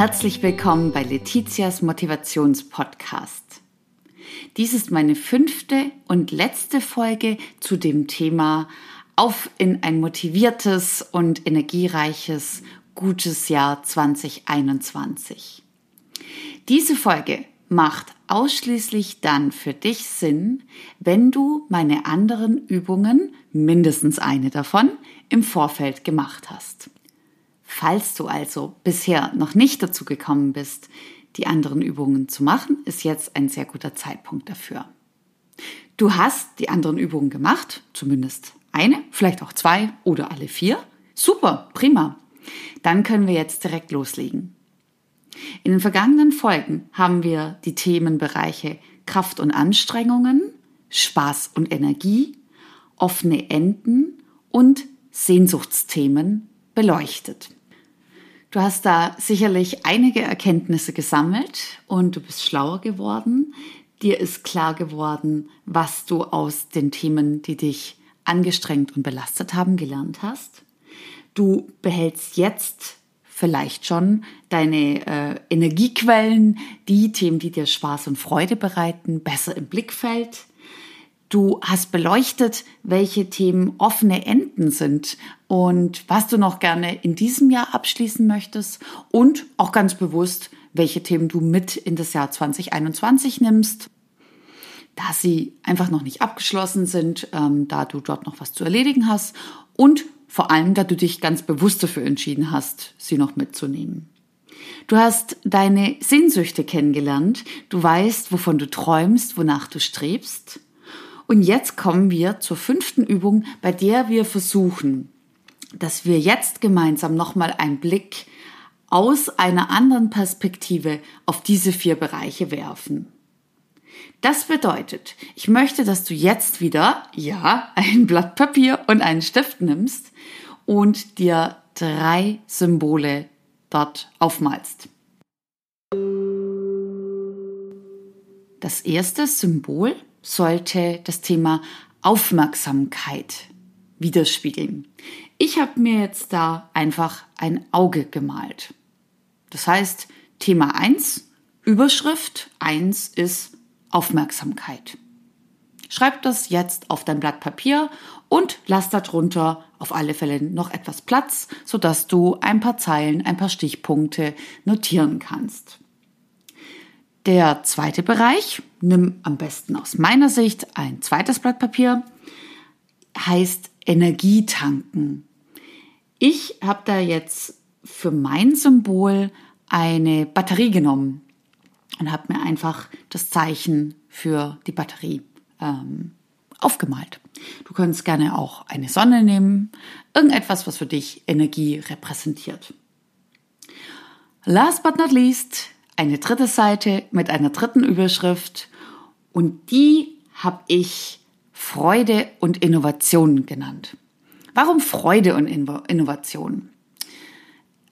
Herzlich willkommen bei Letizias Motivationspodcast. Dies ist meine fünfte und letzte Folge zu dem Thema Auf in ein motiviertes und energiereiches, gutes Jahr 2021. Diese Folge macht ausschließlich dann für dich Sinn, wenn du meine anderen Übungen, mindestens eine davon, im Vorfeld gemacht hast. Falls du also bisher noch nicht dazu gekommen bist, die anderen Übungen zu machen, ist jetzt ein sehr guter Zeitpunkt dafür. Du hast die anderen Übungen gemacht, zumindest eine, vielleicht auch zwei oder alle vier. Super, prima. Dann können wir jetzt direkt loslegen. In den vergangenen Folgen haben wir die Themenbereiche Kraft und Anstrengungen, Spaß und Energie, offene Enden und Sehnsuchtsthemen beleuchtet. Du hast da sicherlich einige Erkenntnisse gesammelt und du bist schlauer geworden. Dir ist klar geworden, was du aus den Themen, die dich angestrengt und belastet haben, gelernt hast. Du behältst jetzt vielleicht schon deine äh, Energiequellen, die Themen, die dir Spaß und Freude bereiten, besser im Blickfeld. Du hast beleuchtet, welche Themen offene Enden sind und was du noch gerne in diesem Jahr abschließen möchtest und auch ganz bewusst, welche Themen du mit in das Jahr 2021 nimmst, da sie einfach noch nicht abgeschlossen sind, ähm, da du dort noch was zu erledigen hast und vor allem, da du dich ganz bewusst dafür entschieden hast, sie noch mitzunehmen. Du hast deine Sehnsüchte kennengelernt, du weißt, wovon du träumst, wonach du strebst. Und jetzt kommen wir zur fünften Übung, bei der wir versuchen, dass wir jetzt gemeinsam nochmal einen Blick aus einer anderen Perspektive auf diese vier Bereiche werfen. Das bedeutet, ich möchte, dass du jetzt wieder, ja, ein Blatt Papier und einen Stift nimmst und dir drei Symbole dort aufmalst. Das erste Symbol sollte das Thema Aufmerksamkeit widerspiegeln. Ich habe mir jetzt da einfach ein Auge gemalt. Das heißt, Thema 1, Überschrift 1 ist Aufmerksamkeit. Schreib das jetzt auf dein Blatt Papier und lass darunter auf alle Fälle noch etwas Platz, sodass du ein paar Zeilen, ein paar Stichpunkte notieren kannst. Der zweite Bereich, nimm am besten aus meiner Sicht ein zweites Blatt Papier, heißt Energietanken. Ich habe da jetzt für mein Symbol eine Batterie genommen und habe mir einfach das Zeichen für die Batterie ähm, aufgemalt. Du kannst gerne auch eine Sonne nehmen, irgendetwas, was für dich Energie repräsentiert. Last but not least, eine dritte Seite mit einer dritten Überschrift und die habe ich Freude und Innovation genannt. Warum Freude und Innovation?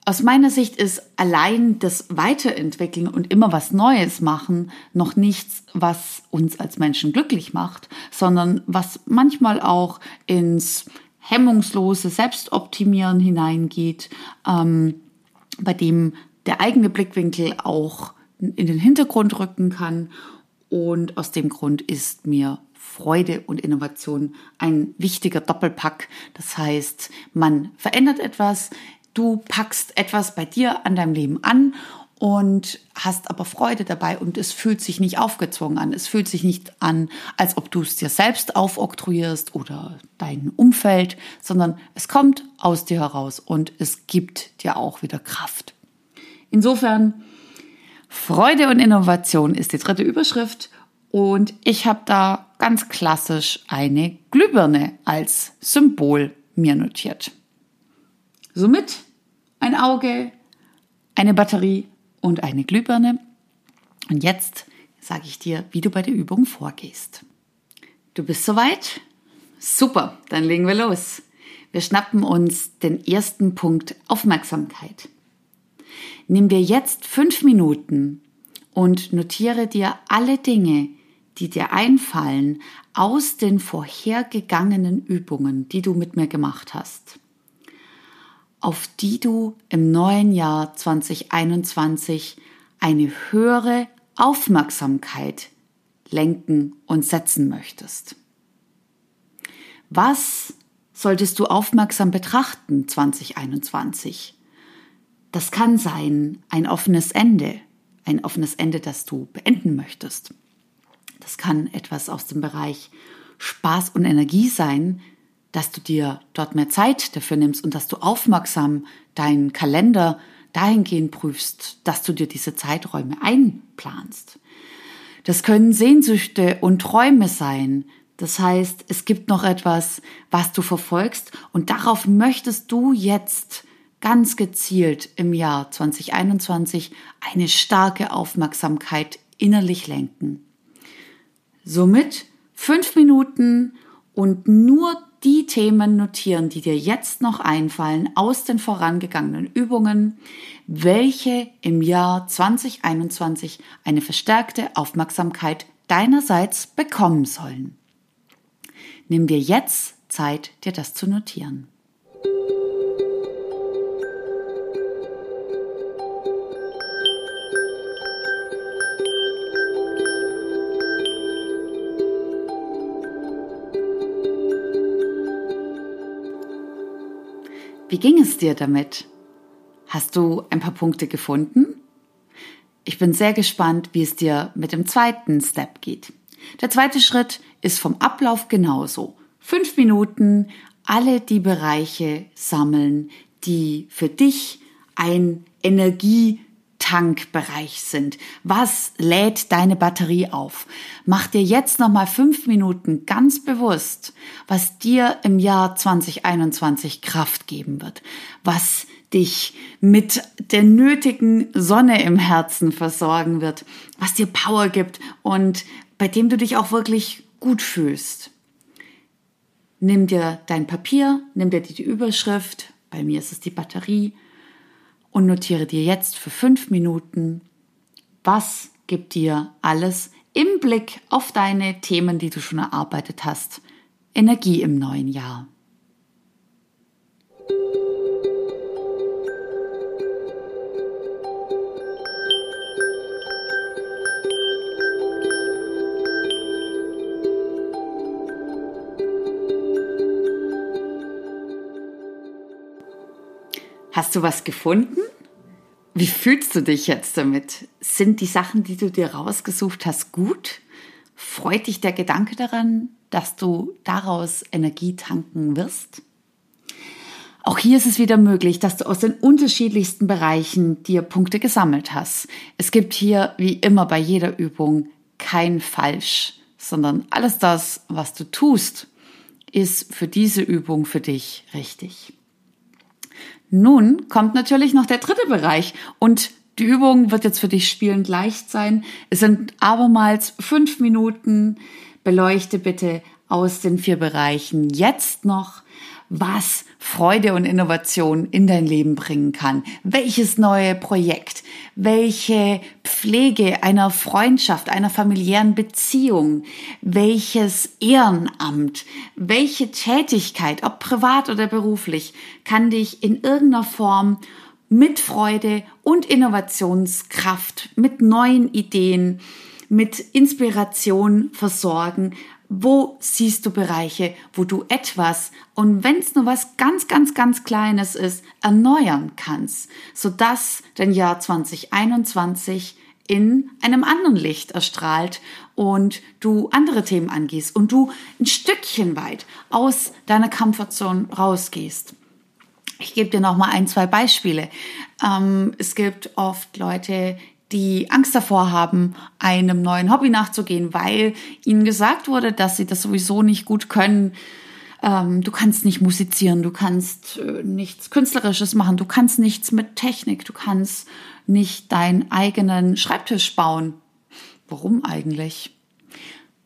Aus meiner Sicht ist allein das Weiterentwickeln und immer was Neues machen noch nichts, was uns als Menschen glücklich macht, sondern was manchmal auch ins hemmungslose Selbstoptimieren hineingeht, ähm, bei dem der eigene Blickwinkel auch in den Hintergrund rücken kann. Und aus dem Grund ist mir Freude und Innovation ein wichtiger Doppelpack. Das heißt, man verändert etwas, du packst etwas bei dir an deinem Leben an und hast aber Freude dabei und es fühlt sich nicht aufgezwungen an. Es fühlt sich nicht an, als ob du es dir selbst aufoktroyierst oder dein Umfeld, sondern es kommt aus dir heraus und es gibt dir auch wieder Kraft. Insofern, Freude und Innovation ist die dritte Überschrift und ich habe da ganz klassisch eine Glühbirne als Symbol mir notiert. Somit ein Auge, eine Batterie und eine Glühbirne. Und jetzt sage ich dir, wie du bei der Übung vorgehst. Du bist soweit? Super, dann legen wir los. Wir schnappen uns den ersten Punkt Aufmerksamkeit. Nimm dir jetzt fünf Minuten und notiere dir alle Dinge, die dir einfallen aus den vorhergegangenen Übungen, die du mit mir gemacht hast. auf die du im neuen Jahr 2021 eine höhere Aufmerksamkeit lenken und setzen möchtest. Was solltest du aufmerksam betrachten 2021? Das kann sein ein offenes Ende, ein offenes Ende, das du beenden möchtest. Das kann etwas aus dem Bereich Spaß und Energie sein, dass du dir dort mehr Zeit dafür nimmst und dass du aufmerksam deinen Kalender dahingehend prüfst, dass du dir diese Zeiträume einplanst. Das können Sehnsüchte und Träume sein. Das heißt, es gibt noch etwas, was du verfolgst und darauf möchtest du jetzt ganz gezielt im Jahr 2021 eine starke Aufmerksamkeit innerlich lenken. Somit fünf Minuten und nur die Themen notieren, die dir jetzt noch einfallen aus den vorangegangenen Übungen, welche im Jahr 2021 eine verstärkte Aufmerksamkeit deinerseits bekommen sollen. Nimm dir jetzt Zeit, dir das zu notieren. Wie ging es dir damit? Hast du ein paar Punkte gefunden? Ich bin sehr gespannt, wie es dir mit dem zweiten Step geht. Der zweite Schritt ist vom Ablauf genauso. Fünf Minuten, alle die Bereiche sammeln, die für dich ein Energie Tankbereich sind. Was lädt deine Batterie auf? Mach dir jetzt noch mal fünf Minuten ganz bewusst, was dir im Jahr 2021 Kraft geben wird, was dich mit der nötigen Sonne im Herzen versorgen wird, was dir Power gibt und bei dem du dich auch wirklich gut fühlst. Nimm dir dein Papier, nimm dir die Überschrift, bei mir ist es die Batterie, und notiere dir jetzt für fünf Minuten, was gibt dir alles im Blick auf deine Themen, die du schon erarbeitet hast, Energie im neuen Jahr. Hast du was gefunden? Wie fühlst du dich jetzt damit? Sind die Sachen, die du dir rausgesucht hast, gut? Freut dich der Gedanke daran, dass du daraus Energie tanken wirst? Auch hier ist es wieder möglich, dass du aus den unterschiedlichsten Bereichen dir Punkte gesammelt hast. Es gibt hier, wie immer bei jeder Übung, kein Falsch, sondern alles das, was du tust, ist für diese Übung für dich richtig. Nun kommt natürlich noch der dritte Bereich und die Übung wird jetzt für dich spielend leicht sein. Es sind abermals fünf Minuten. Beleuchte bitte aus den vier Bereichen jetzt noch was Freude und Innovation in dein Leben bringen kann. Welches neue Projekt, welche Pflege einer Freundschaft, einer familiären Beziehung, welches Ehrenamt, welche Tätigkeit, ob privat oder beruflich, kann dich in irgendeiner Form mit Freude und Innovationskraft, mit neuen Ideen, mit Inspiration versorgen, wo siehst du Bereiche, wo du etwas und wenn es nur was ganz, ganz, ganz Kleines ist, erneuern kannst, sodass dein Jahr 2021 in einem anderen Licht erstrahlt und du andere Themen angehst und du ein Stückchen weit aus deiner Comfortzone rausgehst. Ich gebe dir noch mal ein, zwei Beispiele. Ähm, es gibt oft Leute, die Angst davor haben, einem neuen Hobby nachzugehen, weil ihnen gesagt wurde, dass sie das sowieso nicht gut können. Ähm, du kannst nicht musizieren, du kannst äh, nichts Künstlerisches machen, du kannst nichts mit Technik, du kannst nicht deinen eigenen Schreibtisch bauen. Warum eigentlich?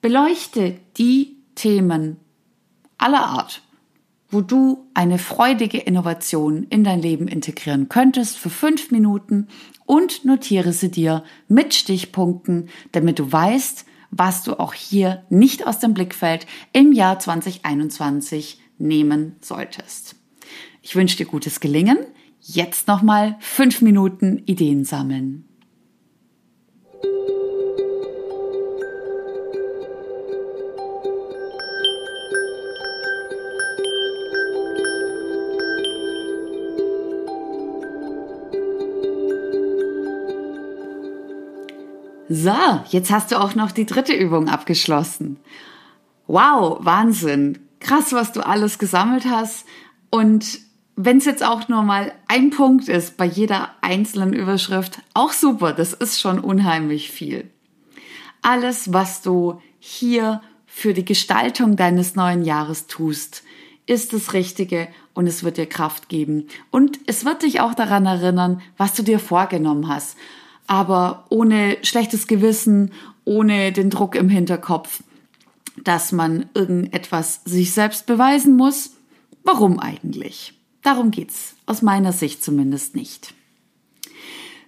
Beleuchte die Themen aller Art, wo du eine freudige Innovation in dein Leben integrieren könntest für fünf Minuten und notiere sie dir mit Stichpunkten, damit du weißt, was du auch hier nicht aus dem Blickfeld im Jahr 2021 nehmen solltest. Ich wünsche dir gutes Gelingen jetzt nochmal fünf Minuten Ideen sammeln. So, jetzt hast du auch noch die dritte Übung abgeschlossen. Wow, Wahnsinn. Krass, was du alles gesammelt hast. Und wenn es jetzt auch nur mal ein Punkt ist bei jeder einzelnen Überschrift, auch super, das ist schon unheimlich viel. Alles, was du hier für die Gestaltung deines neuen Jahres tust, ist das Richtige und es wird dir Kraft geben. Und es wird dich auch daran erinnern, was du dir vorgenommen hast aber ohne schlechtes Gewissen, ohne den Druck im Hinterkopf, dass man irgendetwas sich selbst beweisen muss. Warum eigentlich? Darum geht's aus meiner Sicht zumindest nicht.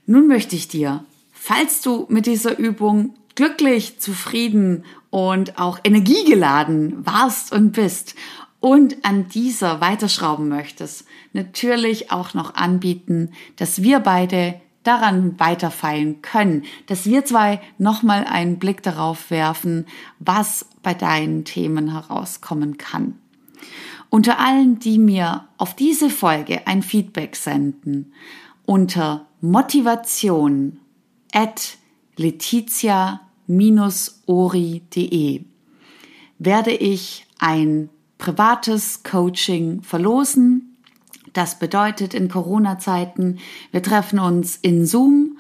Nun möchte ich dir, falls du mit dieser Übung glücklich, zufrieden und auch energiegeladen warst und bist und an dieser weiterschrauben möchtest, natürlich auch noch anbieten, dass wir beide daran weiterfeilen können, dass wir zwei nochmal einen Blick darauf werfen, was bei deinen Themen herauskommen kann. Unter allen, die mir auf diese Folge ein Feedback senden, unter motivation at letizia-ori.de werde ich ein privates Coaching verlosen das bedeutet in Corona-Zeiten, wir treffen uns in Zoom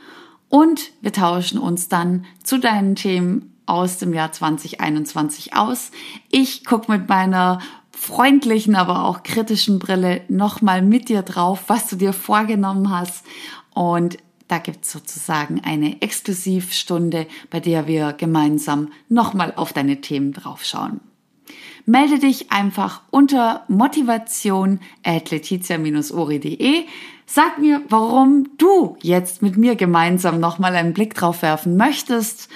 und wir tauschen uns dann zu deinen Themen aus dem Jahr 2021 aus. Ich gucke mit meiner freundlichen, aber auch kritischen Brille nochmal mit dir drauf, was du dir vorgenommen hast. Und da gibt's sozusagen eine Exklusivstunde, bei der wir gemeinsam nochmal auf deine Themen draufschauen melde dich einfach unter motivation at letizia-ori.de. Sag mir, warum du jetzt mit mir gemeinsam nochmal einen Blick drauf werfen möchtest.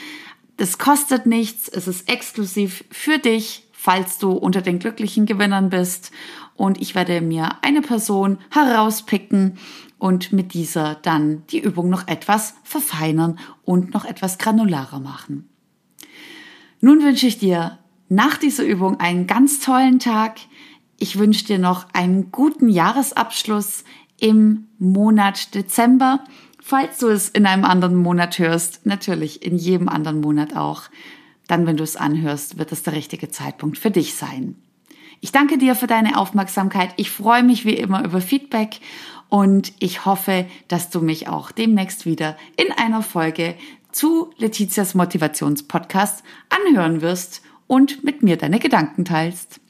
Das kostet nichts, es ist exklusiv für dich, falls du unter den glücklichen Gewinnern bist. Und ich werde mir eine Person herauspicken und mit dieser dann die Übung noch etwas verfeinern und noch etwas granularer machen. Nun wünsche ich dir nach dieser Übung einen ganz tollen Tag. Ich wünsche dir noch einen guten Jahresabschluss im Monat Dezember. Falls du es in einem anderen Monat hörst, natürlich in jedem anderen Monat auch. Dann, wenn du es anhörst, wird es der richtige Zeitpunkt für dich sein. Ich danke dir für deine Aufmerksamkeit. Ich freue mich wie immer über Feedback und ich hoffe, dass du mich auch demnächst wieder in einer Folge zu Letizias Motivationspodcast anhören wirst und mit mir deine Gedanken teilst.